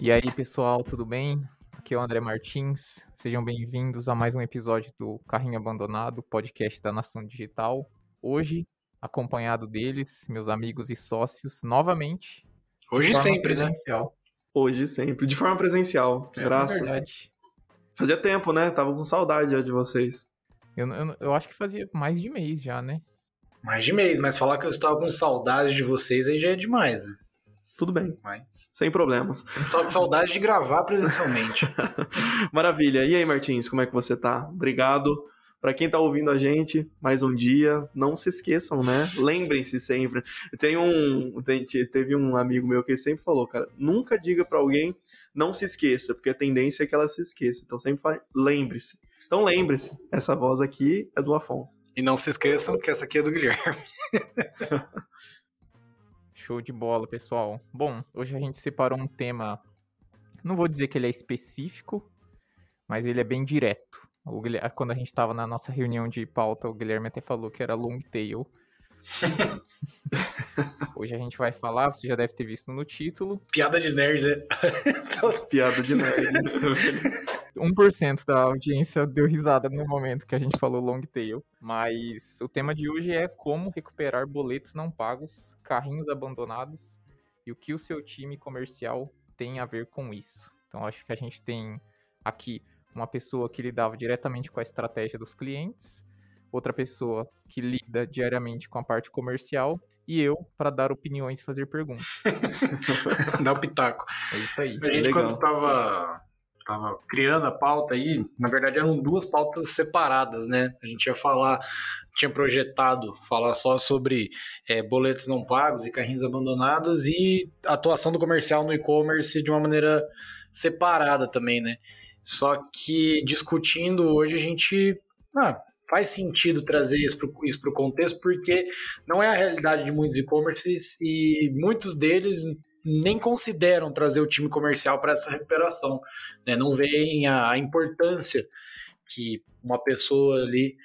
E aí, pessoal, tudo bem? Aqui é o André Martins. Sejam bem-vindos a mais um episódio do Carrinho Abandonado, podcast da Nação Digital. Hoje, acompanhado deles, meus amigos e sócios, novamente. Hoje sempre, né? Hoje sempre, de forma presencial, É graças. verdade. Fazia tempo, né? Tava com saudade já de vocês. Eu, eu, eu acho que fazia mais de mês já, né? Mais de mês, mas falar que eu estava com saudade de vocês aí já é demais, né? Tudo bem, Mas. sem problemas. Tava com saudade de gravar presencialmente. Maravilha. E aí, Martins, como é que você tá? Obrigado. Pra quem tá ouvindo a gente, mais um dia, não se esqueçam, né? Lembrem-se sempre. Tem um, tem- teve um amigo meu que sempre falou, cara, nunca diga pra alguém não se esqueça, porque a tendência é que ela se esqueça. Então sempre fale, lembre-se. Então lembre-se, essa voz aqui é do Afonso. e não se esqueçam que essa aqui é do Guilherme. Show de bola, pessoal. Bom, hoje a gente separou um tema. Não vou dizer que ele é específico, mas ele é bem direto. O Guilher- Quando a gente estava na nossa reunião de pauta, o Guilherme até falou que era long tail. Hoje a gente vai falar, você já deve ter visto no título, Piada de nerd, né? Piada de nerd. 1% da audiência deu risada no momento que a gente falou long tail. Mas o tema de hoje é como recuperar boletos não pagos, carrinhos abandonados e o que o seu time comercial tem a ver com isso. Então acho que a gente tem aqui uma pessoa que lidava diretamente com a estratégia dos clientes, outra pessoa que lida diariamente com a parte comercial e eu para dar opiniões e fazer perguntas. Dá o pitaco. É isso aí. A gente, Legal. quando tava, tava criando a pauta aí, na verdade eram duas pautas separadas, né? A gente ia falar, tinha projetado falar só sobre é, boletos não pagos e carrinhos abandonados e atuação do comercial no e-commerce de uma maneira separada também, né? Só que discutindo hoje a gente. Ah, faz sentido trazer isso para o contexto, porque não é a realidade de muitos e-commerces e muitos deles nem consideram trazer o time comercial para essa recuperação. Né? Não veem a, importância que uma pessoa ali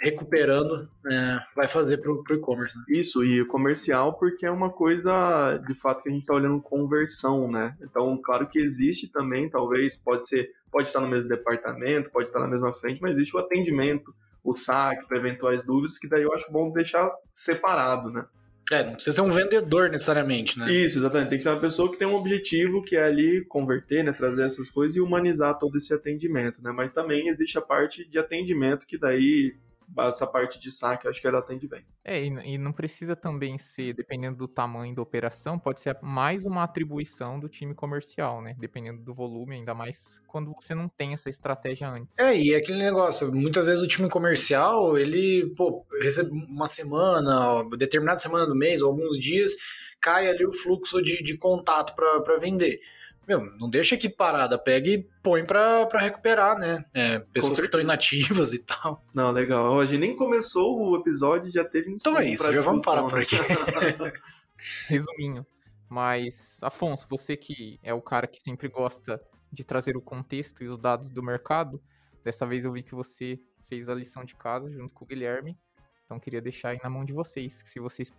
recuperando né, vai fazer para o e-commerce. Né? Isso, e comercial, porque é uma coisa, de fato, que a gente está olhando conversão, né? Então, claro que existe também, talvez, pode ser, pode estar no mesmo departamento, pode estar na mesma frente, mas existe o atendimento, o saque para eventuais dúvidas, que daí eu acho bom deixar separado, né? É, não precisa ser um vendedor necessariamente, né? Isso, exatamente. Tem que ser uma pessoa que tem um objetivo que é ali converter, né, trazer essas coisas e humanizar todo esse atendimento, né? Mas também existe a parte de atendimento que daí essa parte de saque, acho que ela atende bem. É, e, não precisa também ser, dependendo do tamanho da operação, pode ser mais uma atribuição do time comercial, né? Dependendo do volume, ainda mais quando você não tem essa estratégia antes. É, e é aquele negócio, muitas vezes o time comercial, ele, pô, recebe uma semana, determinada semana do mês, ou alguns dias, cai ali o fluxo de, de contato para vender. Meu, não deixa aqui parada, pega e põe pra, pra recuperar, né? É, pessoas que estão inativas e tal. Não, legal. Hoje nem começou o episódio, já teve um Então é isso, já vamos parar por aqui. né? Resuminho. Mas, Afonso, você que é o cara que sempre gosta de trazer o contexto e os dados do mercado, dessa vez eu vi que você fez a lição de casa junto com o Guilherme. Então queria deixar aí na mão de vocês, se vocês,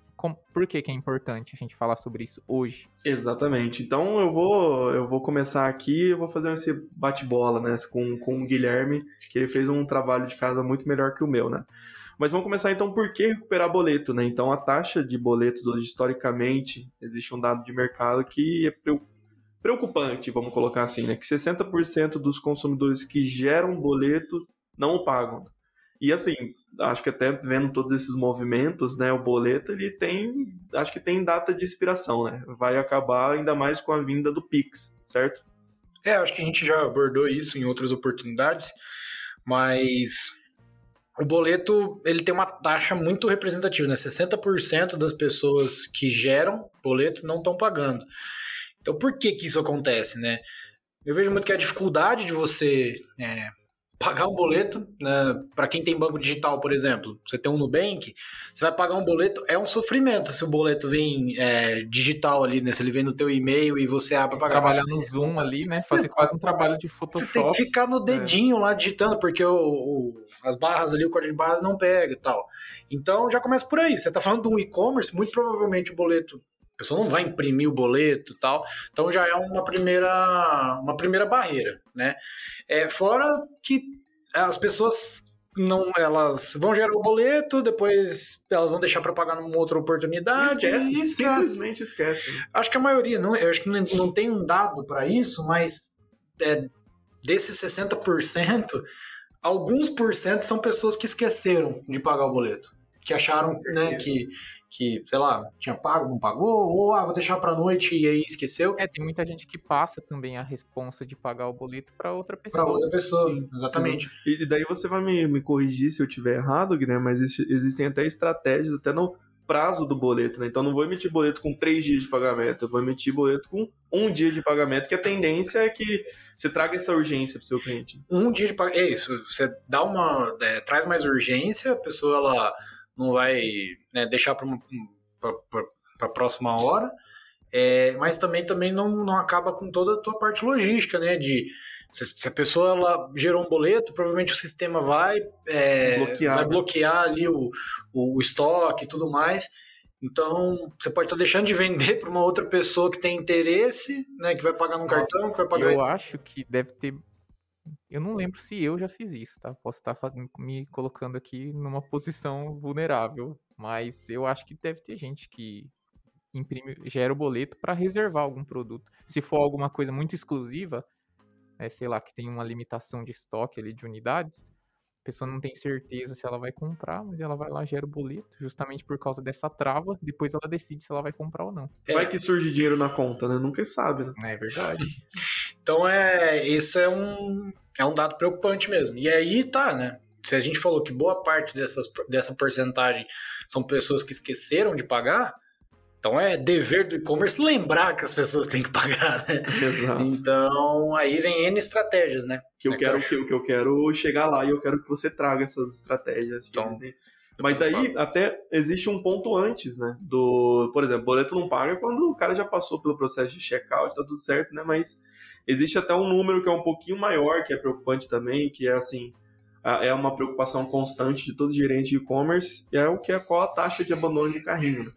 por que que é importante a gente falar sobre isso hoje? Exatamente. Então eu vou, eu vou começar aqui, eu vou fazer esse bate-bola, né, com, com o Guilherme, que ele fez um trabalho de casa muito melhor que o meu, né? Mas vamos começar então por que recuperar boleto, né? Então a taxa de boletos hoje historicamente existe um dado de mercado que é preocupante, vamos colocar assim, né? Que 60% dos consumidores que geram boleto não o pagam. E assim, acho que até vendo todos esses movimentos, né, o boleto ele tem, acho que tem data de expiração, né? Vai acabar ainda mais com a vinda do Pix, certo? É, acho que a gente já abordou isso em outras oportunidades, mas o boleto ele tem uma taxa muito representativa, né? 60% das pessoas que geram boleto não estão pagando. Então, por que que isso acontece, né? Eu vejo muito que a dificuldade de você é, pagar um boleto, né, para quem tem banco digital, por exemplo, você tem um Nubank, você vai pagar um boleto, é um sofrimento se o boleto vem é, digital ali, né? Se ele vem no teu e-mail e você abre para. Trabalhar no Zoom ali, né? Fazer quase um trabalho de Você tem que Photoshop. ficar no dedinho lá digitando, porque o, o- as barras ali, o código de barras não pega e tal. Então já começa por aí. Você tá falando de um e-commerce, muito provavelmente o boleto A pessoa não vai imprimir o boleto e tal. Então já é uma primeira, uma primeira barreira, né? É, fora que as pessoas não elas vão gerar o boleto, depois elas vão deixar para pagar numa outra oportunidade esquece, e esquece. simplesmente esquece. Acho que a maioria, não, eu acho que não, não tem um dado para isso, mas é, desses 60%, alguns por cento são pessoas que esqueceram de pagar o boleto. Que acharam né, que, que, sei lá, tinha pago, não pagou, ou ah, vou deixar pra noite e aí esqueceu. É, tem muita gente que passa também a responsa de pagar o boleto para outra pessoa. Pra outra pessoa, Sim, exatamente. E daí você vai me, me corrigir se eu tiver errado, Guilherme, mas existem até estratégias, até no prazo do boleto, né? Então não vou emitir boleto com três dias de pagamento, eu vou emitir boleto com um dia de pagamento, que a tendência é que você traga essa urgência para o seu cliente. Um dia de pagamento, é isso, você dá uma, é, traz mais urgência, a pessoa ela não vai né, deixar para a próxima hora, é, mas também, também não, não acaba com toda a tua parte logística, né? De se, se a pessoa ela gerou um boleto, provavelmente o sistema vai, é, bloquear, vai né? bloquear ali o, o, o estoque e tudo mais. Então, você pode estar deixando de vender para uma outra pessoa que tem interesse, né, que vai pagar num cartão, que vai pagar. Eu acho que deve ter eu não lembro se eu já fiz isso, tá? Posso estar me colocando aqui numa posição vulnerável, mas eu acho que deve ter gente que imprime, gera o boleto para reservar algum produto. Se for alguma coisa muito exclusiva, é, sei lá, que tem uma limitação de estoque ali de unidades, a pessoa não tem certeza se ela vai comprar, mas ela vai lá, gera o boleto, justamente por causa dessa trava, depois ela decide se ela vai comprar ou não. Vai que surge dinheiro na conta, né? Nunca sabe, né? É verdade. Então é, isso é um, é um dado preocupante mesmo. E aí tá, né? Se a gente falou que boa parte dessas, dessa porcentagem são pessoas que esqueceram de pagar, então é dever do e-commerce lembrar que as pessoas têm que pagar, né? Exato. Então aí vem N estratégias, né? Que eu, é quero, que, eu, que eu quero chegar lá e eu quero que você traga essas estratégias. Então, mas daí até existe um ponto antes, né? Do, por exemplo, boleto não paga quando o cara já passou pelo processo de checkout, tá tudo certo, né? Mas Existe até um número que é um pouquinho maior, que é preocupante também, que é assim, é uma preocupação constante de todos os gerentes de e-commerce, é o que é qual a taxa de abandono de carrinho. Né?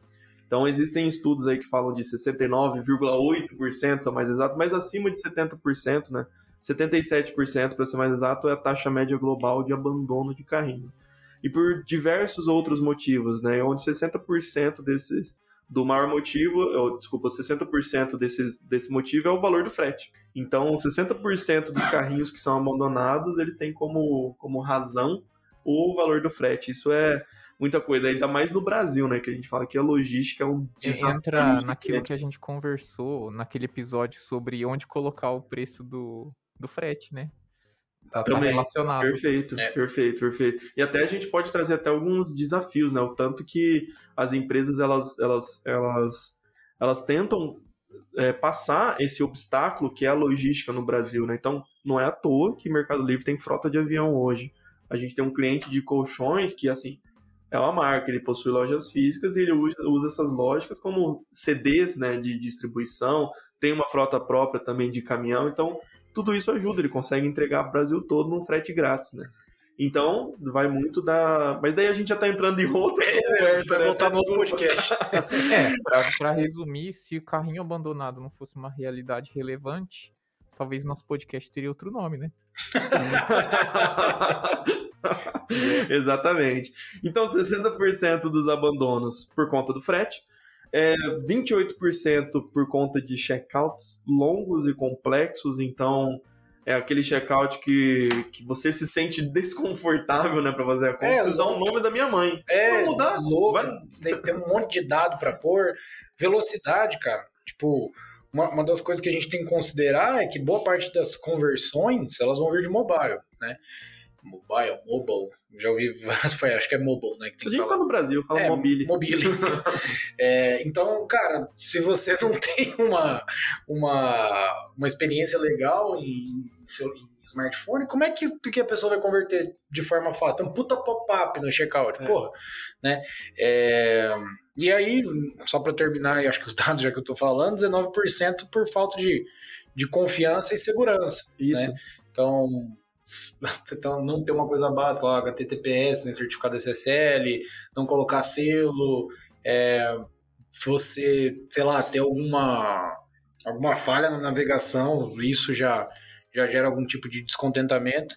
Então existem estudos aí que falam de 69,8%, são mais exatos, mas acima de 70%, né? 77% para ser mais exato é a taxa média global de abandono de carrinho. E por diversos outros motivos, né? Onde 60% desses do maior motivo, ou, desculpa, 60% desses, desse motivo é o valor do frete. Então, 60% dos carrinhos que são abandonados, eles têm como, como razão o valor do frete. Isso é muita coisa, ainda mais no Brasil, né? Que a gente fala que a logística é um desafio. Entra naquilo que a gente conversou naquele episódio sobre onde colocar o preço do, do frete, né? Tá, tá relacionado. Perfeito, é. perfeito, perfeito. E até a gente pode trazer até alguns desafios, né? O tanto que as empresas elas, elas, elas, elas tentam é, passar esse obstáculo que é a logística no Brasil, né? Então, não é à toa que Mercado Livre tem frota de avião hoje. A gente tem um cliente de colchões que, assim, é uma marca, ele possui lojas físicas e ele usa, usa essas lógicas como CDs, né, de distribuição, tem uma frota própria também de caminhão, então tudo isso ajuda, ele consegue entregar o Brasil todo num frete grátis, né? Então, vai muito da. Mas daí a gente já tá entrando em outro. É, vai né? voltar no outro podcast. é, pra, pra, resumir, se o carrinho abandonado não fosse uma realidade relevante, talvez nosso podcast teria outro nome, né? Exatamente. Então, 60% dos abandonos por conta do frete, é 28% por conta de checkouts longos e complexos, então é aquele checkout que, que você se sente desconfortável, né, para fazer a conta. É, o nome da minha mãe. É, mudar. louco. Vai... Tem um monte de dado para pôr. Velocidade, cara. Tipo, uma, uma das coisas que a gente tem que considerar é que boa parte das conversões, elas vão vir de mobile, né? Mobile, mobile. Já ouvi várias, acho que é mobile, né? Que tem a gente tá no Brasil, fala é, mobile. Mobile. é, então, cara, se você não tem uma, uma, uma experiência legal em, seu em smartphone, como é que, que a pessoa vai converter de forma fácil? Tem um puta pop-up no checkout, é. porra, né? É, e aí, só para terminar, acho que os dados já que eu tô falando, 19% por falta de, de confiança e segurança. Isso. Né? Então, então, não ter uma coisa básica, lá, HTTPS, né, certificado SSL, não colocar selo, é, você, sei lá, ter alguma, alguma falha na navegação, isso já, já gera algum tipo de descontentamento.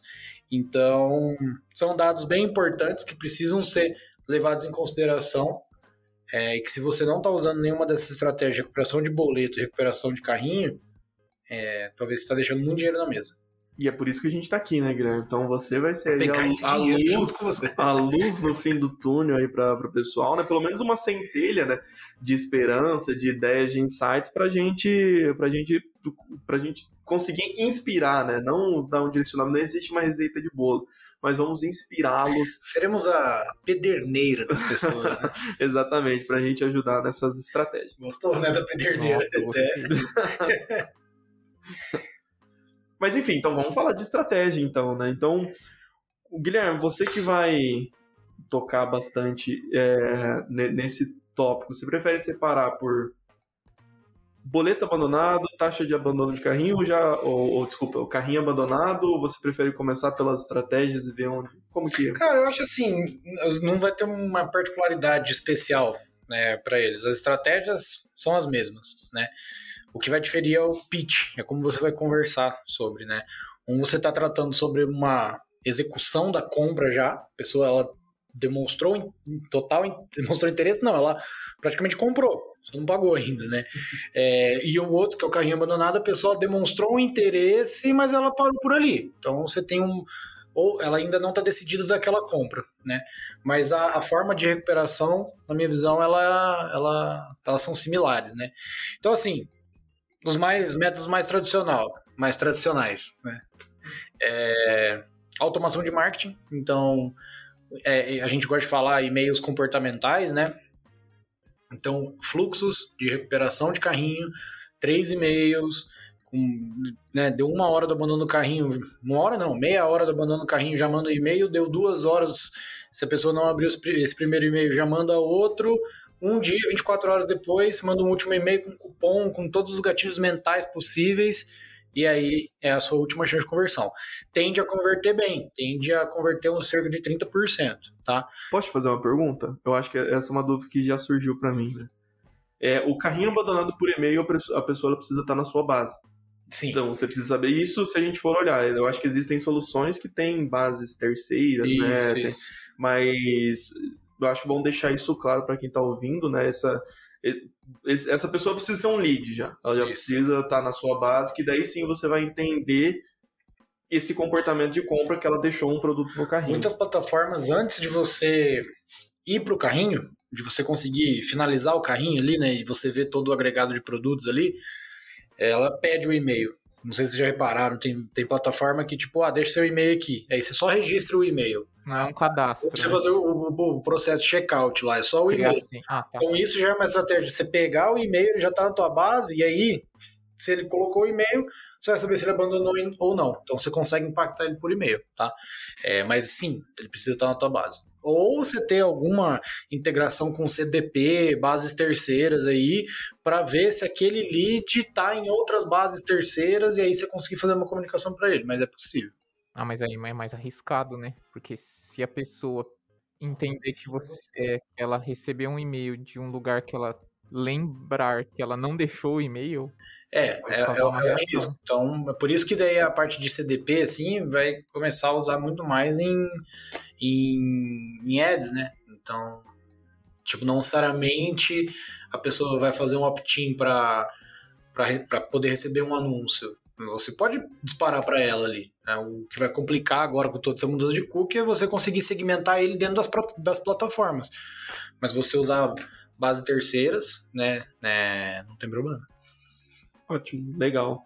Então, são dados bem importantes que precisam ser levados em consideração. É, e que se você não está usando nenhuma dessas estratégias de recuperação de boleto recuperação de carrinho, é, talvez você está deixando muito dinheiro na mesa. E é por isso que a gente tá aqui, né, Guilherme? Então você vai ser aí a, a, luz, a luz no fim do túnel aí para o pessoal, né? Pelo menos uma centelha, né? De esperança, de ideias, de insights pra gente, pra gente, pra gente conseguir inspirar, né? Não dar um direcionamento, não existe uma receita de bolo. Mas vamos inspirá-los. Seremos a pederneira das pessoas, né? Exatamente, pra gente ajudar nessas estratégias. Gostou, né, da pederneira? Nossa. Mas enfim, então vamos falar de estratégia, então, né? Então, Guilherme, você que vai tocar bastante é, nesse tópico, você prefere separar por boleto abandonado, taxa de abandono de carrinho, já, ou, ou, desculpa, o carrinho abandonado, ou você prefere começar pelas estratégias e ver onde, como que é? Cara, eu acho assim, não vai ter uma particularidade especial, né, para eles. As estratégias são as mesmas, né? O que vai diferir é o pitch, é como você vai conversar sobre, né? Um você está tratando sobre uma execução da compra já, a pessoa ela demonstrou em total demonstrou interesse, não, ela praticamente comprou, só não pagou ainda, né? É, e o outro, que é o carrinho abandonado, a pessoa demonstrou um interesse, mas ela parou por ali. Então você tem um. Ou ela ainda não está decidida daquela compra, né? Mas a, a, forma de recuperação, na minha visão, ela, ela, elas são similares, né? Então, assim, os mais métodos mais tradicional, mais tradicionais, né? É, automação de marketing, então é, a gente gosta de falar e-mails comportamentais, né? Então, fluxos de recuperação de carrinho, três e-mails, né, deu uma hora do abandono do carrinho, uma hora não, meia hora do abandono do carrinho, já manda um e-mail, deu duas horas, se a pessoa não abriu esse primeiro e-mail, já manda outro, um dia, 24 horas depois, manda um último e-mail com cupom, com todos os gatilhos mentais possíveis, e aí é a sua última chance de conversão. Tende a converter bem, tende a converter um cerca de 30%, tá? Posso te fazer uma pergunta? Eu acho que essa é uma dúvida que já surgiu para mim, né? É, o carrinho abandonado por e-mail, a pessoa precisa estar na sua base. Sim. Então, você precisa saber isso se a gente for olhar. Eu acho que existem soluções que têm bases terceiras, isso, né? Isso. Tem, mas eu acho bom deixar isso claro para quem está ouvindo, né? Essa, essa pessoa precisa ser um lead já. Ela já isso. precisa estar tá na sua base, que daí sim você vai entender esse comportamento de compra que ela deixou um produto no carrinho. Muitas plataformas, antes de você ir para o carrinho, de você conseguir finalizar o carrinho ali, né? E você ver todo o agregado de produtos ali, ela pede o e-mail. Não sei se vocês já repararam, tem, tem plataforma que, tipo, ah, deixa seu e-mail aqui. Aí você só registra o e-mail. Não é um cadastro. Você né? fazer o, o, o, processo de checkout lá, é só o e-mail. Assim. Ah, tá. Então isso já é uma estratégia. Você pegar o e-mail, ele já está na tua base, e aí, se ele colocou o e-mail, você vai saber se ele abandonou ou não. Então você consegue impactar ele por e-mail, tá? É, mas sim, ele precisa estar na tua base. Ou você ter alguma integração com CDP, bases terceiras aí, para ver se aquele lead está em outras bases terceiras e aí você conseguir fazer uma comunicação para ele, mas é possível. Ah, mas aí é mais arriscado, né? Porque se a pessoa entender que você é, ela recebeu um e-mail de um lugar que ela lembrar que ela não deixou o e-mail. É, é, é, o risco. Então, é por isso que daí a parte de CDP, assim, vai começar a usar muito mais em, em, em ads, né? Então, tipo, não necessariamente a pessoa vai fazer um opt-in para poder receber um anúncio. Você pode disparar para ela ali. Né? O que vai complicar agora com toda essa mudança de cookie é você conseguir segmentar ele dentro das, das plataformas. Mas você usar base terceiras, né, né não tem problema. Ótimo, legal.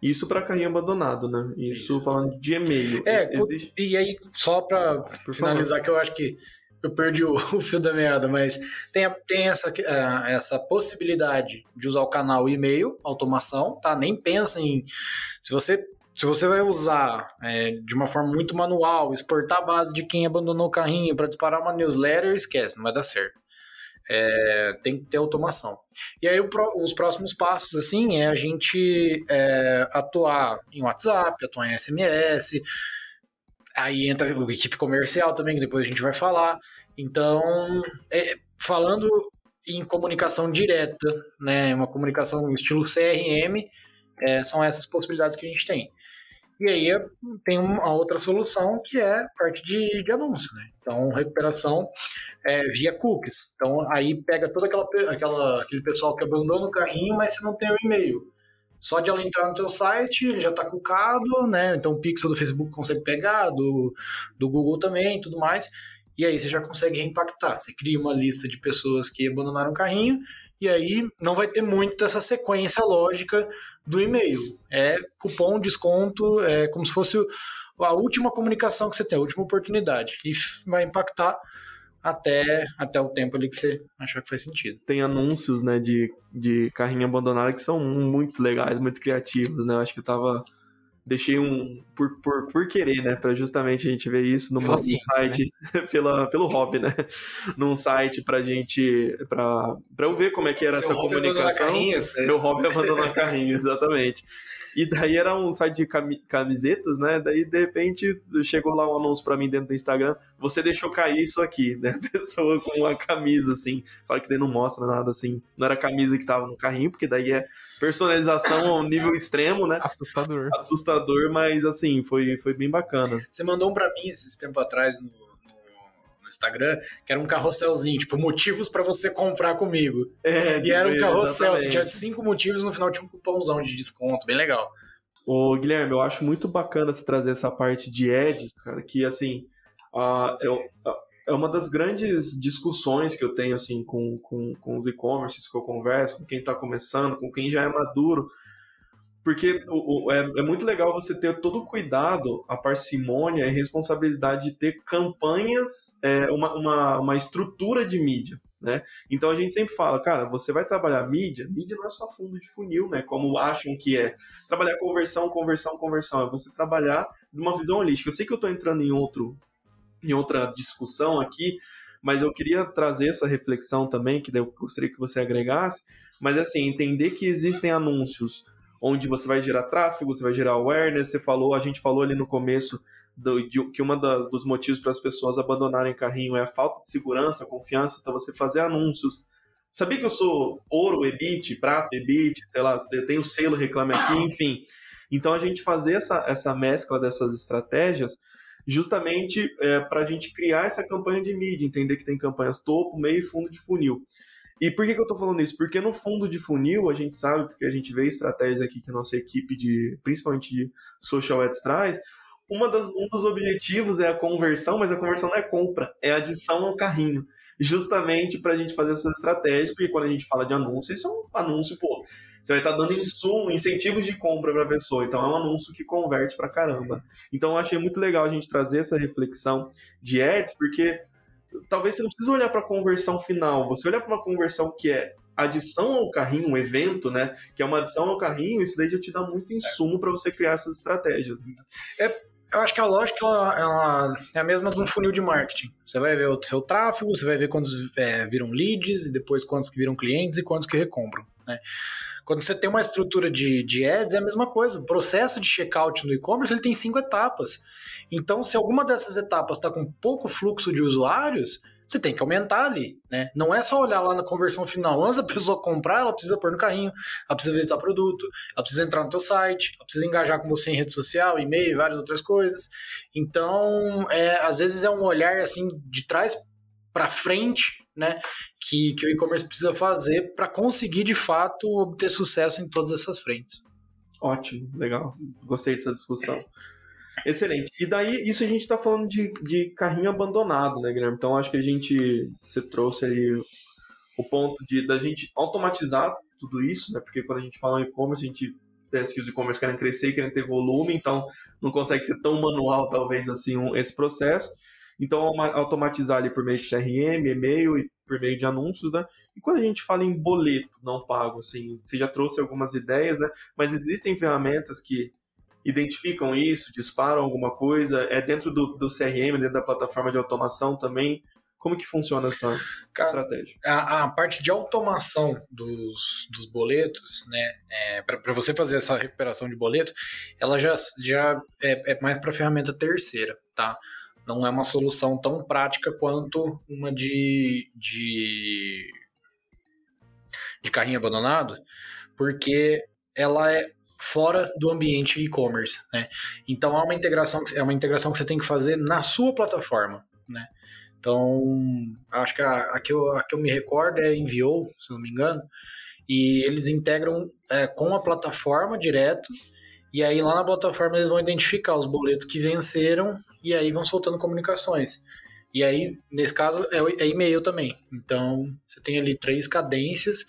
Isso para carrinho abandonado, né? Isso, Isso. falando de e-mail. É, Existe... e aí, só para finalizar, favor. que eu acho que eu perdi o, o, fio da meada, mas tem, tem essa, uh, essa possibilidade de usar o canal e-mail, automação, tá? Nem pensa em. Se você, se você vai usar é, de uma forma muito manual, exportar a base de quem abandonou o carrinho para disparar uma newsletter, esquece, não vai dar certo. É, tem que ter automação. E aí o, os próximos passos, assim, é a gente é, atuar em WhatsApp, atuar em SMS, aí entra a equipe comercial também, que depois a gente vai falar. Então, é, falando em comunicação direta, né? Uma comunicação estilo CRM, é, são essas possibilidades que a gente tem. E aí tem uma outra solução que é parte de, de anúncio, né? Então, recuperação é, via cookies. Então, aí pega todo aquela, aquela, aquele pessoal que abandona o carrinho, mas você não tem o e-mail. Só de ela entrar no teu site, ele já está cucado, né? Então, o pixel do Facebook consegue pegar, do, do Google também, tudo mais. E aí você já consegue reimpactar. Você cria uma lista de pessoas que abandonaram o carrinho e aí não vai ter muito essa sequência lógica do e-mail. É cupom, desconto, é como se fosse a última comunicação que você tem, a última oportunidade. E vai impactar até, até o tempo ali que você achar que faz sentido. Tem anúncios, né, de, de carrinho abandonado que são muito legais, muito criativos, né? Eu acho que eu tava deixei um por, por, por querer, né, para justamente a gente ver isso no nosso site né? pela, pelo hobby, né, num site pra gente para para eu ver como é que era Seu essa comunicação. Carrinho, né? Meu hobby é abandonar carrinho, exatamente. E daí era um site de camisetas, né? Daí de repente chegou lá um anúncio para mim dentro do Instagram, você deixou cair isso aqui, né? Pessoa com uma camisa assim, claro que daí não mostra nada assim, não era a camisa que tava no carrinho, porque daí é personalização ao nível extremo, né? Assustador. Assustador, mas assim, foi, foi bem bacana. Você mandou um para mim esses tempo atrás no, no Instagram, que era um carrosselzinho, tipo, motivos para você comprar comigo. É, e era um carrossel, você tinha cinco motivos, no final tinha um cupomzão de desconto, bem legal. Ô, Guilherme, eu acho muito bacana você trazer essa parte de ads, cara, que assim, uh, eu, uh, é uma das grandes discussões que eu tenho assim com, com, com os e-commerces que eu converso, com quem está começando, com quem já é maduro, porque o, o, é, é, muito legal você ter todo o cuidado, a parcimônia e responsabilidade de ter campanhas, é, uma, uma, uma estrutura de mídia. Né? Então a gente sempre fala, cara, você vai trabalhar mídia, mídia não é só fundo de funil, né? Como acham que é. Trabalhar conversão, conversão, conversão. É você trabalhar numa visão holística. Eu sei que eu estou entrando em outro, em outra discussão aqui, mas eu queria trazer essa reflexão também, que eu gostaria que você agregasse, mas assim, entender que existem anúncios onde você vai gerar tráfego, você vai gerar awareness. Você falou, a gente falou ali no começo do, de, que das, dos motivos para as pessoas abandonarem carrinho é a falta de segurança, confiança. Então você fazer anúncios. Sabia que eu sou ouro, EBIT, prata, EBIT, sei lá, eu tenho selo Reclame Aqui, enfim. Então a gente fazer essa, essa mescla dessas estratégias justamente é, para a gente criar essa campanha de mídia, entender que tem campanhas topo, meio e fundo de funil. E por que, que eu estou falando isso? Porque no fundo de funil, a gente sabe, porque a gente vê estratégias aqui que a nossa equipe de, principalmente de social ads traz, uma das, um dos objetivos é a conversão, mas a conversão não é compra, é adição ao carrinho. Justamente para a gente fazer essa estratégia, porque quando a gente fala de anúncio, isso é um anúncio, pô, você vai estar tá dando insumo, incentivos de compra para a pessoa. Então é um anúncio que converte para caramba. Então eu achei muito legal a gente trazer essa reflexão de ads, porque talvez você não precise olhar para a conversão final, você olha para uma conversão que é adição ao carrinho, um evento, né? Que é uma adição ao carrinho, isso daí já te dá muito insumo para você criar essas estratégias. É, eu acho que a lógica ela, ela, é a mesma de um funil de marketing. Você vai ver o seu tráfego, você vai ver quantos é, viram leads, e depois quantos que viram clientes e quantos que recompram. Né? Quando você tem uma estrutura de, de ads, é a mesma coisa. O processo de checkout no e-commerce ele tem cinco etapas. Então, se alguma dessas etapas está com pouco fluxo de usuários, você tem que aumentar ali, né? Não é só olhar lá na conversão final. Antes da pessoa comprar, ela precisa pôr no carrinho, ela precisa visitar produto, ela precisa entrar no teu site, ela precisa engajar com você em rede social, e-mail, várias outras coisas. Então, é, às vezes é um olhar assim de trás para frente, né? Que, que o e-commerce precisa fazer para conseguir de fato obter sucesso em todas essas frentes. Ótimo, legal. Gostei dessa discussão. Excelente. E daí, isso a gente está falando de, de carrinho abandonado, né, Guilherme? Então, acho que a gente, você trouxe aí o ponto de da gente automatizar tudo isso, né? Porque quando a gente fala em e-commerce, a gente pensa que os e-commerce querem crescer, querem ter volume, então não consegue ser tão manual, talvez, assim, um, esse processo. Então, automatizar ali por meio de CRM, e-mail e por meio de anúncios, né? E quando a gente fala em boleto não pago, assim, você já trouxe algumas ideias, né? Mas existem ferramentas que identificam isso, disparam alguma coisa? É dentro do, do CRM, dentro da plataforma de automação também? Como que funciona essa Cara, estratégia? A, a, parte de automação dos, dos boletos, né, é, para você fazer essa recuperação de boleto, ela já, já é, é mais para ferramenta terceira, tá? Não é uma solução tão prática quanto uma de, de de carrinho abandonado, porque ela é fora do ambiente e-commerce, né? Então há uma integração, é uma integração que você tem que fazer na sua plataforma, né? Então, acho que a, a, que, eu, a que eu me recordo é Enviou, se não me engano, e eles integram é, com a plataforma direto, e aí lá na plataforma eles vão identificar os boletos que venceram, e aí vão soltando comunicações. E aí, nesse caso, é, é e-mail também. Então, você tem ali três cadências,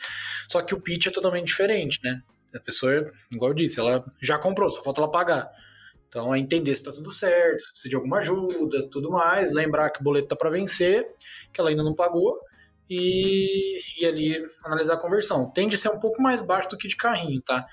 só que o pitch é totalmente diferente, né? A pessoa, igual eu disse, ela já comprou, só falta ela pagar. Então, é entender se está tudo certo, se precisa de alguma ajuda, tudo mais. Lembrar que o boleto está para vencer, que ela ainda não pagou. E, e ali analisar a conversão. Tende a ser um pouco mais baixo do que de carrinho, tá?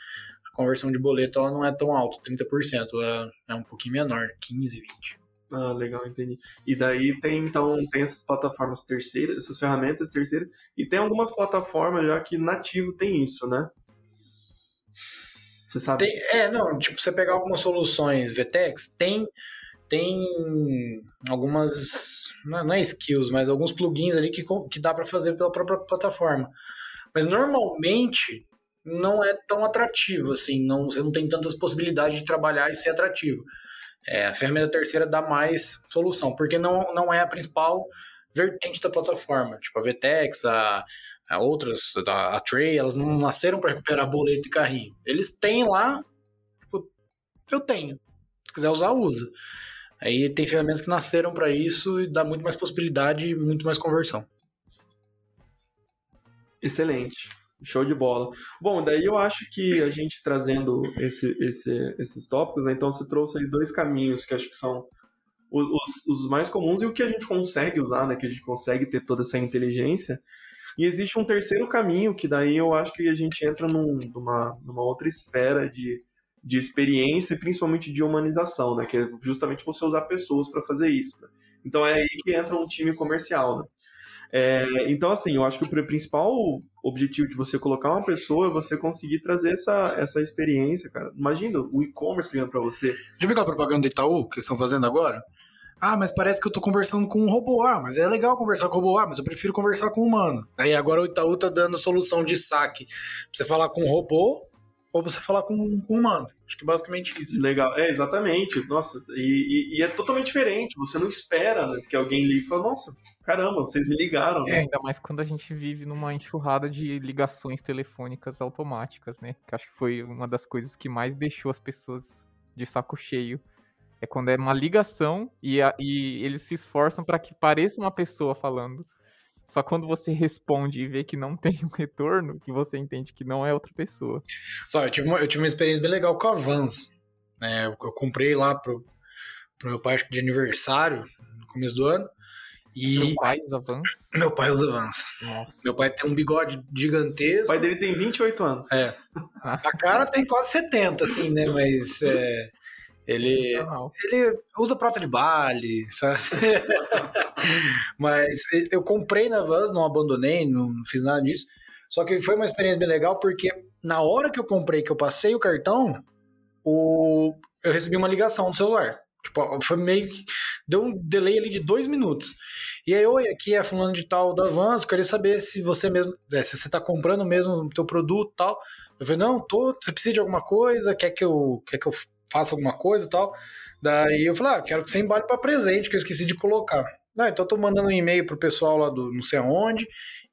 A conversão de boleto ela não é tão alta, 30%. Ela é um pouquinho menor, 15, 20. Ah, legal, entendi. E daí tem, então, tem essas plataformas terceiras, essas ferramentas terceiras, e tem algumas plataformas já que nativo tem isso, né? Você sabe? Tem, é, não, tipo, você pegar algumas soluções VTEX, tem tem algumas, não é skills, mas alguns plugins ali que, que dá para fazer pela própria plataforma. Mas normalmente não é tão atrativo, assim, não, você não tem tantas possibilidades de trabalhar e ser atrativo. É, a ferramenta terceira dá mais solução, porque não, não é a principal vertente da plataforma. Tipo, a VTEX, a, a outras, a, a Tray, elas não nasceram para recuperar boleto e carrinho. Eles têm lá, tipo, eu tenho. Se quiser usar, usa. Aí tem ferramentas que nasceram para isso e dá muito mais possibilidade e muito mais conversão. Excelente. Show de bola. Bom, daí eu acho que a gente trazendo esse, esse, esses tópicos, né, então você trouxe aí dois caminhos que acho que são os, os, mais comuns e o que a gente consegue usar, né, que a gente consegue ter toda essa inteligência. E existe um terceiro caminho que daí eu acho que a gente entra num, numa, numa outra esfera de, de experiência, principalmente de humanização, né, que é justamente você usar pessoas para fazer isso. Né? Então é aí que entra um time comercial, né? É, então, assim, eu acho que o principal objetivo de você colocar uma pessoa é você conseguir trazer essa, essa experiência, cara. Imagina o e-commerce ligando pra você. Já viu aquela propaganda do Itaú que estão fazendo agora? Ah, mas parece que eu tô conversando com um robô. Ah, mas é legal conversar com o robô. Ah, mas eu prefiro conversar com um humano. Aí agora o Itaú tá dando solução de saque. Você falar com um robô ou você falar com, com um humano. Acho que é basicamente isso. Legal, é, exatamente. Nossa, e, e, e é totalmente diferente. Você não espera né, que alguém ligue e fala, nossa, caramba, vocês me ligaram. Né? É, ainda mais quando a gente vive numa enxurrada de ligações telefônicas automáticas, né? Que acho que foi uma das coisas que mais deixou as pessoas de saco cheio. É quando é uma ligação e, a, e eles se esforçam para que pareça uma pessoa falando. Só quando você responde e vê que não tem um retorno, que você entende que não é outra pessoa. Só, eu tive uma, eu tive uma experiência bem legal com a Vans. Né? Eu, eu comprei lá pro, pro meu pai de aniversário, no começo do ano. E... Meu pai usa Vans? Meu pai usa Vans. Nossa. Meu pai tem um bigode gigantesco. O pai dele tem 28 anos. É. A cara tem quase 70, assim, né? Mas é, ele, ele usa prata de bale, sabe? Mas eu comprei na Vans, não abandonei, não fiz nada disso. Só que foi uma experiência bem legal porque na hora que eu comprei, que eu passei o cartão, o... eu recebi uma ligação no celular. Tipo, foi meio que. Deu um delay ali de dois minutos. E aí, oi, aqui é fulano de tal da Vans, queria saber se você mesmo. É, se você tá comprando mesmo o teu produto e tal. Eu falei, não, tô. Você precisa de alguma coisa? Quer que eu, quer que eu faça alguma coisa e tal? Daí eu falei, ah, quero que você embale para presente, que eu esqueci de colocar. Ah, então eu tô mandando um e-mail pro pessoal lá do não sei aonde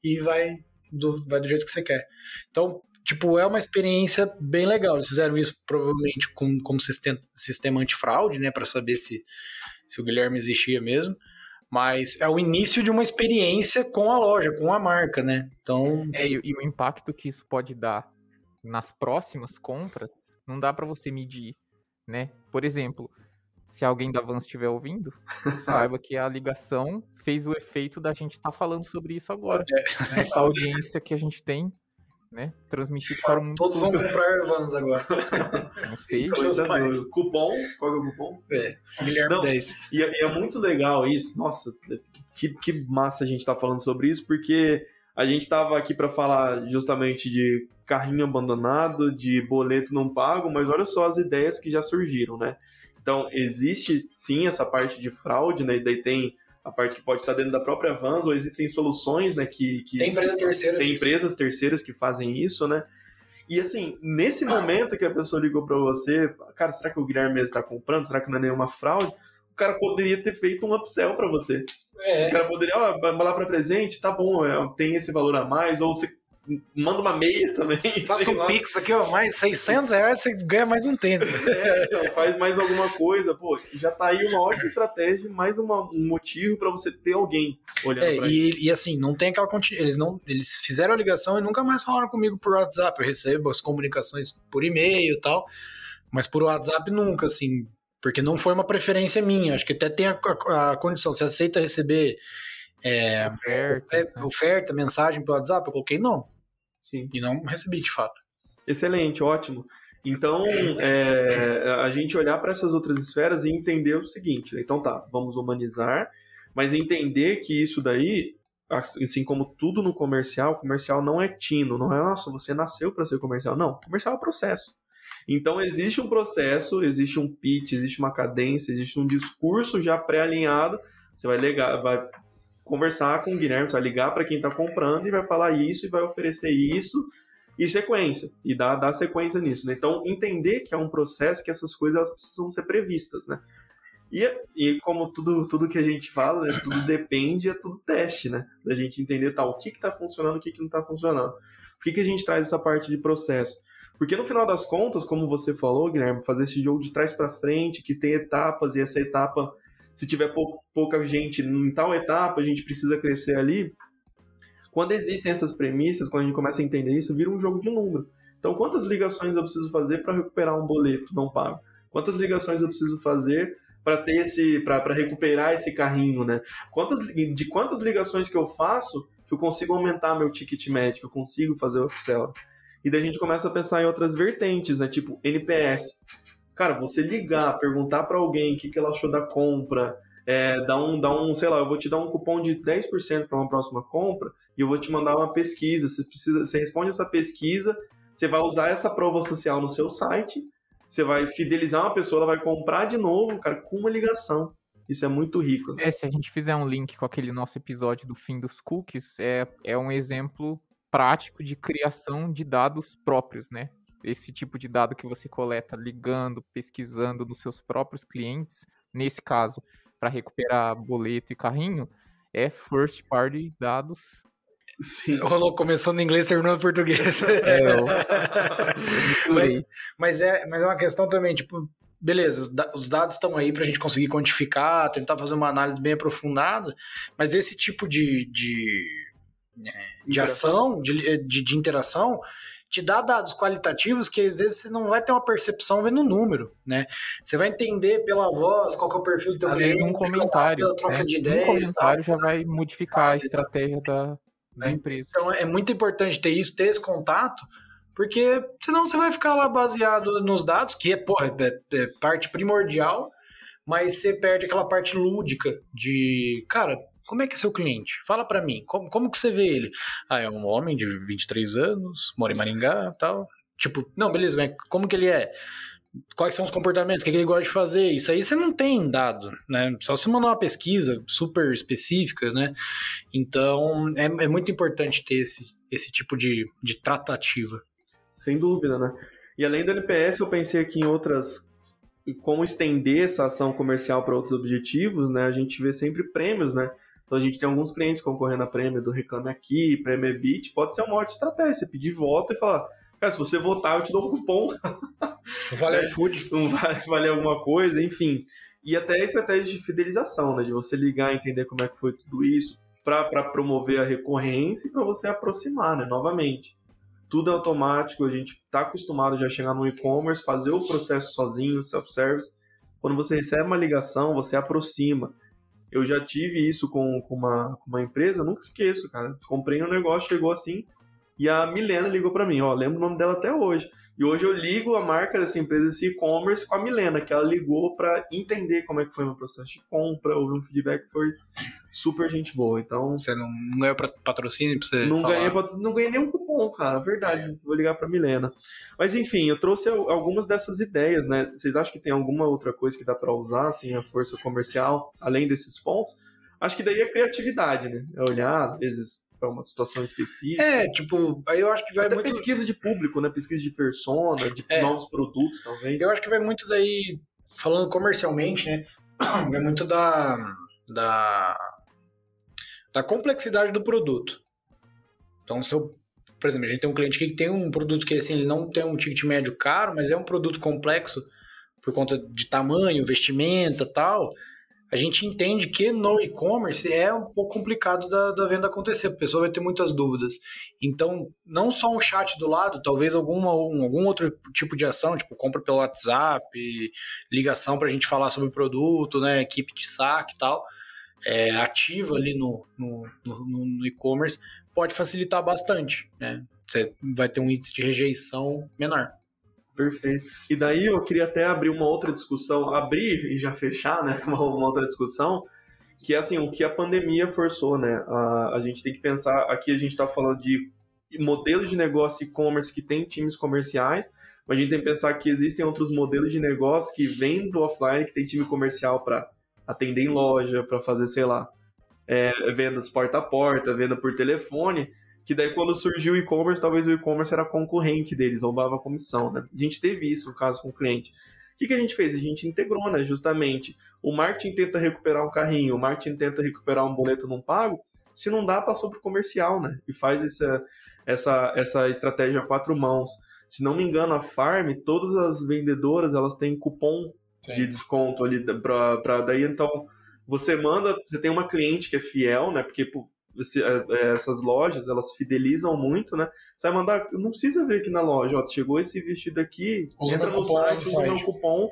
e vai do, vai do jeito que você quer. Então, tipo, é uma experiência bem legal. Eles fizeram isso provavelmente com, como sistema, sistema antifraude, né, para saber se, se o Guilherme existia mesmo. Mas é o início de uma experiência com a loja, com a marca, né? Então. É, e, e o impacto que isso pode dar nas próximas compras, não dá para você medir, né? Por exemplo, se alguém da Vans estiver ouvindo, saiba que a ligação fez o efeito da gente estar tá falando sobre isso agora. É. Né? A audiência que a gente tem né? Transmitir para o mundo. Todos vão comprar Vans agora. Não sei. Cupom? Qual é o cupom? É, Guilherme Não, 10. E, é, e, é muito legal isso. Nossa, que, que massa a gente tá falando sobre isso, porque a gente tava aqui para falar justamente de carrinho abandonado, de boleto não pago, mas olha só as ideias que já surgiram, né? Então, existe sim essa parte de fraude, né? E daí tem a parte que pode estar dentro da própria Vans, ou existem soluções, né, que... que tem empresas terceiras. Tem empresas terceiras que fazem isso, né? E assim, nesse momento que a pessoa ligou para você, cara, será que o Guilherme está comprando? Será que não é nenhuma fraude? O cara poderia ter feito um upsell para você. É. O cara poderia, ó, oh, lá para presente, tá bom, é, tem esse valor a mais, ou você manda uma meia também. Faça um lá. pix aqui, ó, mais 600 reais, você ganha mais um tênis. É, então, faz mais alguma coisa, pô, já tá aí uma ótima estratégia, mais uma, um motivo para você ter alguém olhando é, e, e, assim, não tem aquela eles não eles fizeram a ligação e nunca mais falaram comigo por WhatsApp, eu recebo as comunicações por e-mail e tal, mas por WhatsApp nunca, assim, porque não foi uma preferência minha, acho que até tem a, a, a condição, você aceita receber é, oferta, é, oferta, mensagem pelo WhatsApp? Eu coloquei não. Sim. E não recebi de fato. Excelente, ótimo. Então, é, a gente olhar para essas outras esferas e entender o seguinte: né? então tá, vamos humanizar, mas entender que isso daí, assim como tudo no comercial, comercial não é tino, não é, nossa, você nasceu para ser comercial. Não, comercial é processo. Então, existe um processo, existe um pitch, existe uma cadência, existe um discurso já pré-alinhado. Você vai, ligar, vai conversar com o Guilherme, você vai ligar para quem está comprando e vai falar isso e vai oferecer isso e sequência, e dar, sequência nisso. Né? Então, entender que é um processo que essas coisas elas precisam ser previstas, né? E, e como tudo, tudo que a gente fala, né, tudo depende, é tudo teste, né? Da gente entender tal, o que está funcionando, o que, que não está funcionando. Por que, que a gente traz essa parte de processo? Porque no final das contas, como você falou, Guilherme, fazer esse jogo de trás para frente, que tem etapas, e essa etapa se tiver pou, pouca gente em tal etapa, a gente precisa crescer ali. Quando existem essas premissas, quando a gente começa a entender isso, vira um jogo de número. Então, quantas ligações eu preciso fazer para recuperar um boleto não pago? Quantas ligações eu preciso fazer para ter esse, para recuperar esse carrinho, né? Quantas, de quantas ligações que eu faço que eu consigo aumentar meu ticket médio, eu consigo fazer o upsell? E daí a gente começa a pensar em outras vertentes, né? Tipo NPS. Cara, você ligar, perguntar para alguém o que, que ela achou da compra, é, dar, um, dar um, sei lá, eu vou te dar um cupom de 10% para uma próxima compra e eu vou te mandar uma pesquisa. Você, precisa, você responde essa pesquisa, você vai usar essa prova social no seu site, você vai fidelizar uma pessoa, ela vai comprar de novo, cara, com uma ligação. Isso é muito rico. Né? É, se a gente fizer um link com aquele nosso episódio do fim dos cookies, é, é um exemplo prático de criação de dados próprios, né? Esse tipo de dado que você coleta ligando, pesquisando nos seus próprios clientes, nesse caso, para recuperar boleto e carrinho, é first party dados. Sim. Rolou começando em inglês, terminando em português. É, eu... mas, mas, é, mas é uma questão também, tipo, beleza, os dados estão aí para a gente conseguir quantificar, tentar fazer uma análise bem aprofundada, mas esse tipo de, de, é, de ação, de, de, de interação, te dá dados qualitativos que às vezes você não vai ter uma percepção vendo o número, né? Você vai entender pela voz qual é o perfil do teu às cliente, um comentário, pela troca né? de ideias. Um comentário já vai modificar a estratégia da, da né? empresa. Então é muito importante ter isso, ter esse contato, porque senão você vai ficar lá baseado nos dados, que é, porra, é, é parte primordial, mas você perde aquela parte lúdica de, cara, como é que é seu cliente? Fala para mim, como, como que você vê ele? Ah, é um homem de 23 anos, mora em Maringá tal. Tipo, não, beleza, mas como que ele é? Quais são os comportamentos? O que, é que ele gosta de fazer? Isso aí você não tem dado, né? Só você mandar uma pesquisa super específica, né? Então, é, é muito importante ter esse, esse tipo de, de tratativa. Sem dúvida, né? E além do NPS, eu pensei aqui em outras como estender essa ação comercial para outros objetivos, né? A gente vê sempre prêmios, né? Então a gente tem alguns clientes concorrendo a prêmio do Reclame Aqui, Prêmio Ebit, pode ser uma ótima estratégia, você pedir voto e falar, cara, se você votar eu te dou um cupom. Vale é, food. Não vale, vale alguma coisa, enfim. E até estratégia de fidelização, né? De você ligar, entender como é que foi tudo isso, para promover a recorrência e para você aproximar, né? Novamente. Tudo é automático, a gente está acostumado já a chegar no e-commerce, fazer o processo sozinho, self-service. Quando você recebe uma ligação, você aproxima. Eu já tive isso com, com, uma, com uma empresa, nunca esqueço, cara. Comprei um negócio, chegou assim, e a Milena ligou para mim, ó, lembro o nome dela até hoje. E hoje eu ligo a marca dessa empresa, esse e-commerce, com a Milena, que ela ligou para entender como é que foi meu processo de compra, houve um feedback que foi super gente boa. Então. Você não ganhou patrocínio pra você? Não falar. ganhei, não ganhei nenhum cupom, cara. Verdade. É. Vou ligar pra Milena. Mas enfim, eu trouxe algumas dessas ideias, né? Vocês acham que tem alguma outra coisa que dá para usar, assim, a força comercial, além desses pontos? Acho que daí é criatividade, né? É olhar, às vezes, para uma situação específica. É, tipo, aí eu acho que vai Até muito. pesquisa de público, né? Pesquisa de persona, de É. novos produtos, talvez. Eu acho que vai muito daí, falando comercialmente, né? Vai muito da, da, da complexidade do produto. Então, se eu, por exemplo, a gente tem um cliente aqui que tem um produto que assim, ele não tem um ticket médio caro, mas é um produto complexo por conta de tamanho, vestimenta tal. A gente entende que no e-commerce é um pouco complicado da, da venda acontecer, a pessoa vai ter muitas dúvidas. Então, não só um chat do lado, talvez alguma, um- algum outro tipo de ação, tipo compra pelo WhatsApp, ligação para a gente falar sobre o produto, né, equipe de saque e tal, é, ativa ali no, no, no- no e-commerce, pode facilitar bastante. Né? Você vai ter um índice de rejeição menor. Perfeito. E daí eu queria até abrir uma outra discussão, abrir e já fechar, né? Uma, uma outra discussão, que é assim, o que a pandemia forçou, né? A, a gente tem que pensar, aqui a gente está falando de modelos de negócio e-commerce que tem times comerciais, mas a gente tem que pensar que existem outros modelos de negócio que vêm do offline, que tem time comercial para atender em loja, para fazer, sei lá, é, vendas porta a porta, venda por telefone, que daí quando surgiu o e-commerce, talvez o e-commerce era concorrente deles, roubava a comissão, né? A gente teve isso no caso com o cliente. O que, que a gente fez? A gente integrou, né? Justamente, o marketing tenta recuperar um carrinho, o marketing tenta recuperar um boleto não pago, se não dá, passou pro comercial, né? E faz essa, essa, essa estratégia a quatro mãos. Se não me engano, a Farm, todas as vendedoras, elas têm cupom de desconto ali pra, pra daí, então, você manda, você tem uma cliente que é fiel, né? Porque pô, esse- é, é, essas lojas, elas fidelizam muito, né? Você vai mandar, não precisa ver aqui na loja, ó, chegou esse vestido aqui, Usa entra no cupom site, usa meu cupom,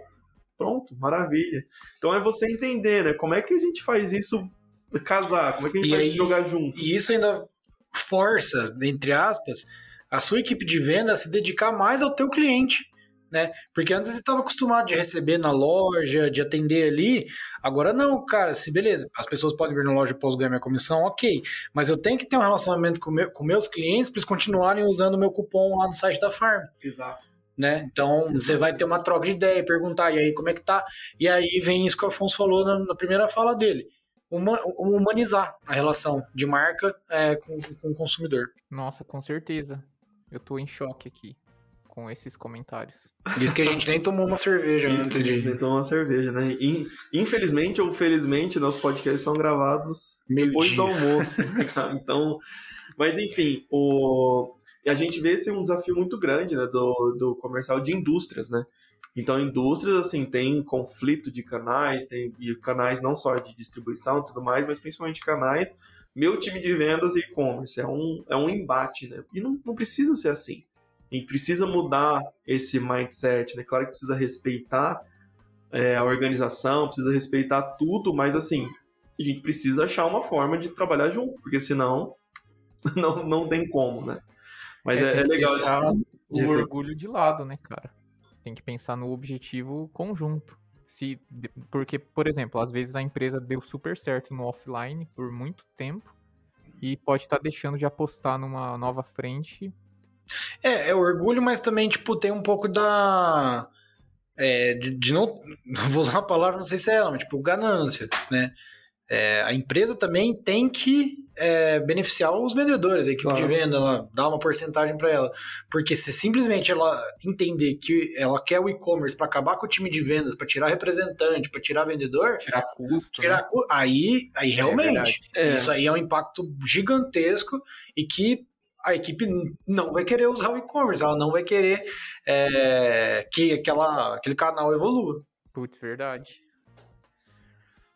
pronto, maravilha. Então é você entender, né? Como é que a gente faz isso casar? Como é que a gente E faz aí- jogar junto? E isso ainda força, entre aspas, a sua equipe de venda a se dedicar mais ao teu cliente, né? Porque antes você estava acostumado de receber na loja, de atender ali, agora não, cara, se beleza, as pessoas podem vir na loja e posso ganhar minha comissão, ok, mas eu tenho que ter um relacionamento com, meu, com meus clientes para eles continuarem usando o meu cupom lá no site da Farm, Exato. né? Então você vai ter uma troca de ideia, perguntar, e aí como é que tá? E aí vem isso que o Afonso falou na, na primeira fala dele. huma- humanizar a relação de marca é, com, com o consumidor. Nossa, com certeza. Eu tô em choque aqui com esses comentários. Isso que a gente nem tomou uma cerveja Isso, antes a gente de tentou uma cerveja, né? In- Infelizmente ou felizmente, nossos podcasts são gravados depois do meio-dia. almoço. então, mas enfim, o... e a gente vê esse é um desafio muito grande né, do, do comercial de indústrias, né? Então, indústrias, assim, tem conflito de canais, tem e canais não só de distribuição e tudo mais, mas principalmente canais. Meu time de vendas e e-commerce é um, é um embate, né? E não, não precisa ser assim. A gente precisa mudar esse mindset, né? Claro que precisa respeitar é, a organização, precisa respeitar tudo, mas assim, a gente precisa achar uma forma de trabalhar junto, porque senão não, não tem como, né? Mas é, é que legal. deixar de- de- o orgulho de lado, né, cara? Tem que pensar no objetivo conjunto. Se, porque, por exemplo, às vezes a empresa deu super certo no offline por muito tempo e pode estar deixando de apostar numa nova frente. É, é orgulho, mas também, tipo, tem um pouco da. é, de, de não. Vou usar uma palavra, não sei se é ela, mas, tipo, ganância, né? É, a empresa também tem que é, beneficiar os vendedores, a equipe Claro. de venda, ela dá uma porcentagem para ela. Porque se simplesmente ela entender que ela quer o e-commerce para acabar com o time de vendas, para tirar representante, para tirar vendedor, Tirar custo. né? tirar cu- aí, aí realmente. verdade. É. Isso aí é um impacto gigantesco e que a equipe não vai querer usar o e-commerce, ela não vai querer é, que aquela, aquele canal evolua. Putz, verdade.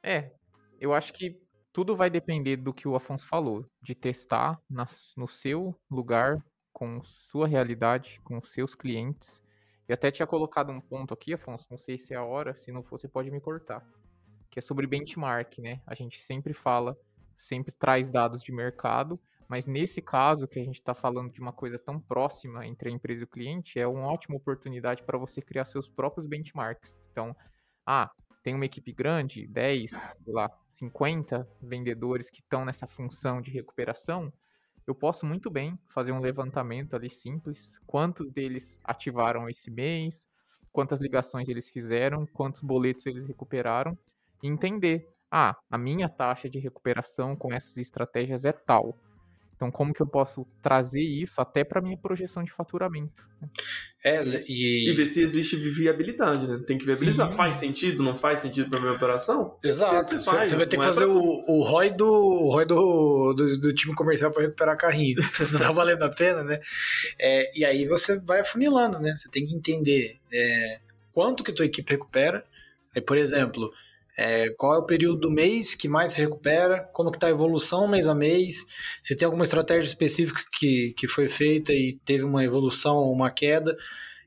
É, eu acho que tudo vai depender do que o Afonso falou, de testar na- no seu lugar, com sua realidade, com seus clientes. Eu até tinha colocado um ponto aqui, Afonso, não sei se é a hora, se não for, você pode me cortar. Que é sobre benchmark, né? A gente sempre fala, sempre traz dados de mercado, mas nesse caso que a gente está falando de uma coisa tão próxima entre a empresa e o cliente, é uma ótima oportunidade para você criar seus próprios benchmarks. Então, ah, tem uma equipe grande, 10, sei lá, 50 vendedores que estão nessa função de recuperação, eu posso muito bem fazer um levantamento ali simples, quantos deles ativaram esse mês, quantas ligações eles fizeram, quantos boletos eles recuperaram, e entender, ah, a minha taxa de recuperação com essas estratégias é tal. Então, como que eu posso trazer isso até para minha projeção de faturamento? É, e... e ver se existe viabilidade, né? Tem que viabilizar. Sim. Faz sentido? Não faz sentido para minha operação? Exato. Você, faz, você vai ter que é fazer pra... o, o ROI, do, o ROI do, do, do time comercial para recuperar carrinho. Se não tá valendo a pena, né? É, e aí você vai afunilando, né? Você tem que entender é, quanto que tua equipe recupera. Aí, por exemplo, é, qual é o período do mês que mais se recupera? Como que está a evolução mês a mês? Se tem alguma estratégia específica que, que foi feita e teve uma evolução ou uma queda?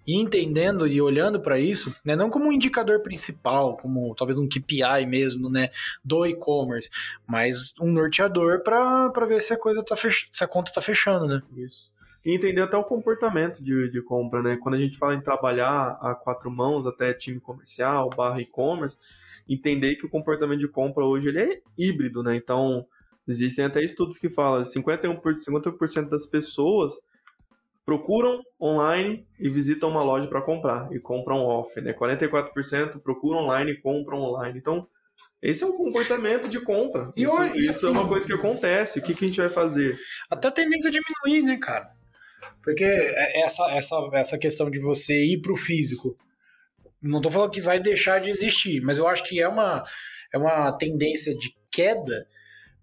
E entendendo e olhando para isso, né, não como um indicador principal, como talvez um KPI mesmo, né, do e-commerce, mas um norteador para ver se a coisa tá fech... se a conta está fechando, né? Isso. E entender até o comportamento de, de compra, né? Quando a gente fala em trabalhar a quatro mãos, até time comercial, barra e-commerce, entender que o comportamento de compra hoje ele é híbrido, né? Então, existem até estudos que falam 51%, 50% das pessoas procuram online e visitam uma loja para comprar e compram off, né? 44% procuram online e compram online. Então, esse é um comportamento de compra. E isso, hoje, isso assim, é uma coisa que acontece. O que, que a gente vai fazer? Até a tendência a diminuir, né, cara? Porque é essa, essa, essa questão de você ir para o físico não estou falando que vai deixar de existir, mas eu acho que é uma, é uma tendência de queda,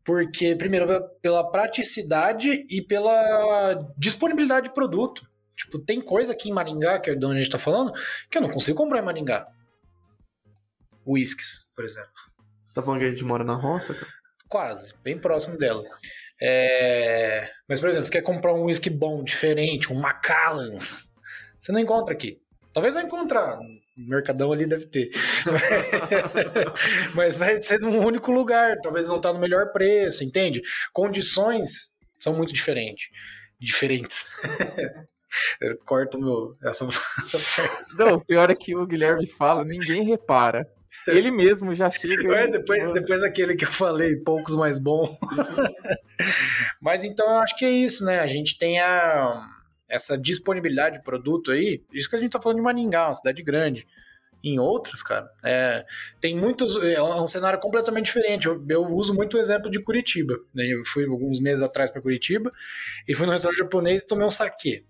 porque, primeiro, pela praticidade e pela disponibilidade de produto. Tipo, tem coisa aqui em Maringá, que é de onde a gente está falando, que eu não consigo comprar em Maringá. Whiskies, por exemplo. Você tá falando que a gente mora na roça, cara? Quase, bem próximo dela. É... Mas, por exemplo, você quer comprar um whisky bom, diferente, um Macallans, você não encontra aqui. Talvez vai encontrar, Mercadão ali deve ter. Mas vai ser num único lugar, talvez não tá no melhor preço, entende? Condições são muito diferentes. Diferentes. Eu corto meu. Essa, Não, o pior é que o Guilherme fala, ninguém repara. Ele mesmo já chega. É, depois, depois daquele que eu falei, poucos mais bom. Mas então eu acho que é isso, né? A gente tem a essa disponibilidade de produto aí, isso que a gente tá falando de Maringá, uma cidade grande. Em outras, cara, é, tem muitos. É um cenário completamente diferente. Eu, eu uso muito o exemplo de Curitiba. Né? Eu fui alguns meses atrás para Curitiba e fui no restaurante japonês e tomei um saque.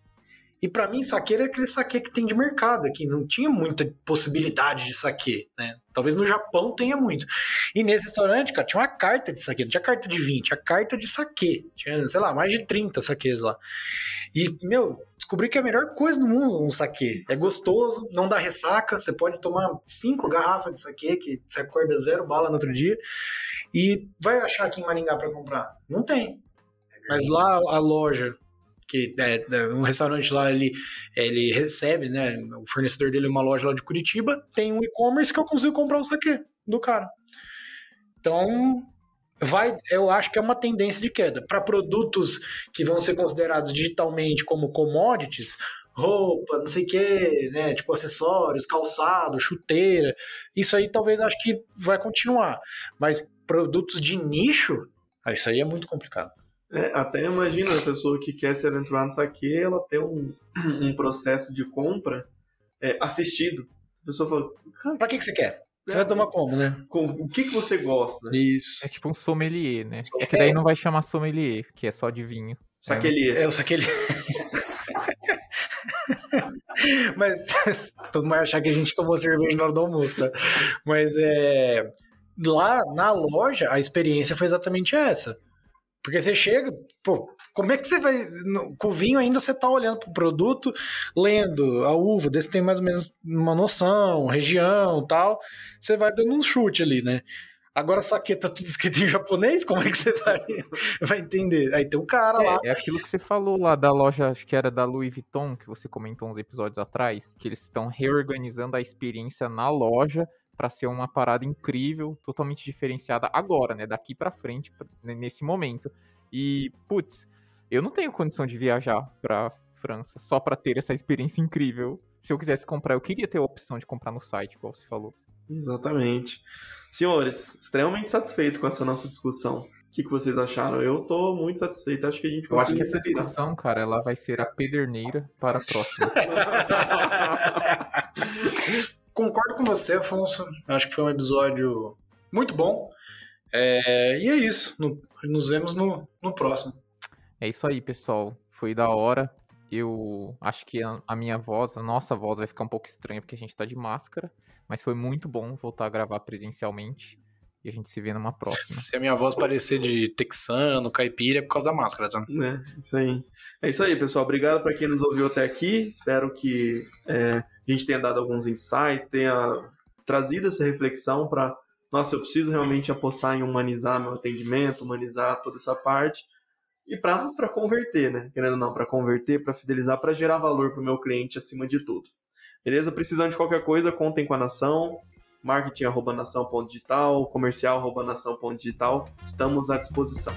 E para mim, saque é aquele saque que tem de mercado aqui. Não tinha muita possibilidade de saque, né? Talvez no Japão tenha muito. E nesse restaurante, cara, tinha uma carta de saque. Não tinha carta de 20, tinha carta de saque. Tinha, sei lá, mais de 30 saques lá. E, meu, descobri que é a melhor coisa do mundo um saque. É gostoso, não dá ressaca. Você pode tomar cinco garrafas de saque, que você acorda zero bala no outro dia. E vai achar aqui em Maringá para comprar? Não tem. Mas lá a loja que é, um restaurante lá ele, ele recebe, né? O fornecedor dele é uma loja lá de Curitiba, tem um e-commerce que eu consigo comprar o saque do cara. Então, vai, eu acho que é uma tendência de queda. Para produtos que vão ser considerados digitalmente como commodities, roupa, não sei o que, né? Tipo acessórios, calçado, chuteira, isso aí talvez acho que vai continuar. Mas produtos de nicho, isso aí é muito complicado. É, até imagina a pessoa que quer se aventurar no saque, ela ter um, um processo de compra é, assistido. A pessoa fala, pra que, que você quer? Você é, vai tomar como, né? Com, o que, que você gosta? Isso. É tipo um sommelier, né? É que daí não vai chamar sommelier, que é só de vinho. Saquelier. É o saquelier. Mas todo mundo vai achar que a gente tomou cerveja na hora do almoço, tá? Mas é. Lá na loja, a experiência foi exatamente essa. Porque você chega, pô, como é que você vai. No, com o vinho ainda você tá olhando pro produto, lendo a uva, desse tem mais ou menos uma noção, região tal. Você vai dando um chute ali, né? Agora saque tá tudo escrito em japonês, como é que você vai, vai entender? Aí tem um cara é, lá. É aquilo que você falou lá da loja, acho que era da Louis Vuitton, que você comentou uns episódios atrás, que eles estão reorganizando a experiência na loja para ser uma parada incrível, totalmente diferenciada agora, né? Daqui para frente, nesse momento. E, putz, eu não tenho condição de viajar pra França só para ter essa experiência incrível. Se eu quisesse comprar, eu queria ter a opção de comprar no site, igual você falou. Exatamente. Senhores, extremamente satisfeito com essa nossa discussão. O que, que vocês acharam? Eu tô muito satisfeito. Acho que a gente Eu acho que essa discussão, cara, ela vai ser a pederneira para a próxima. concordo com você, Afonso. Acho que foi um episódio muito bom. É, e é isso. No, nos vemos no, no próximo. É isso aí, pessoal. Foi da hora. Eu acho que a, a minha voz, a nossa voz vai ficar um pouco estranha porque a gente tá de máscara. Mas foi muito bom voltar a gravar presencialmente. E a gente se vê numa próxima. Se a minha voz parecer de texano, caipira, é por causa da máscara, tá? É, isso aí. É isso aí, pessoal. Obrigado para quem nos ouviu até aqui. Espero que é, a gente tenha dado alguns insights, tenha trazido essa reflexão para. Nossa, eu preciso realmente apostar em humanizar meu atendimento, humanizar toda essa parte. E para converter, né? Querendo ou não, para converter, para fidelizar, para gerar valor para o meu cliente acima de tudo. Beleza? Precisando de qualquer coisa, contem com a Nação marketing.nação.digital, comercial.nação.digital. Estamos à disposição.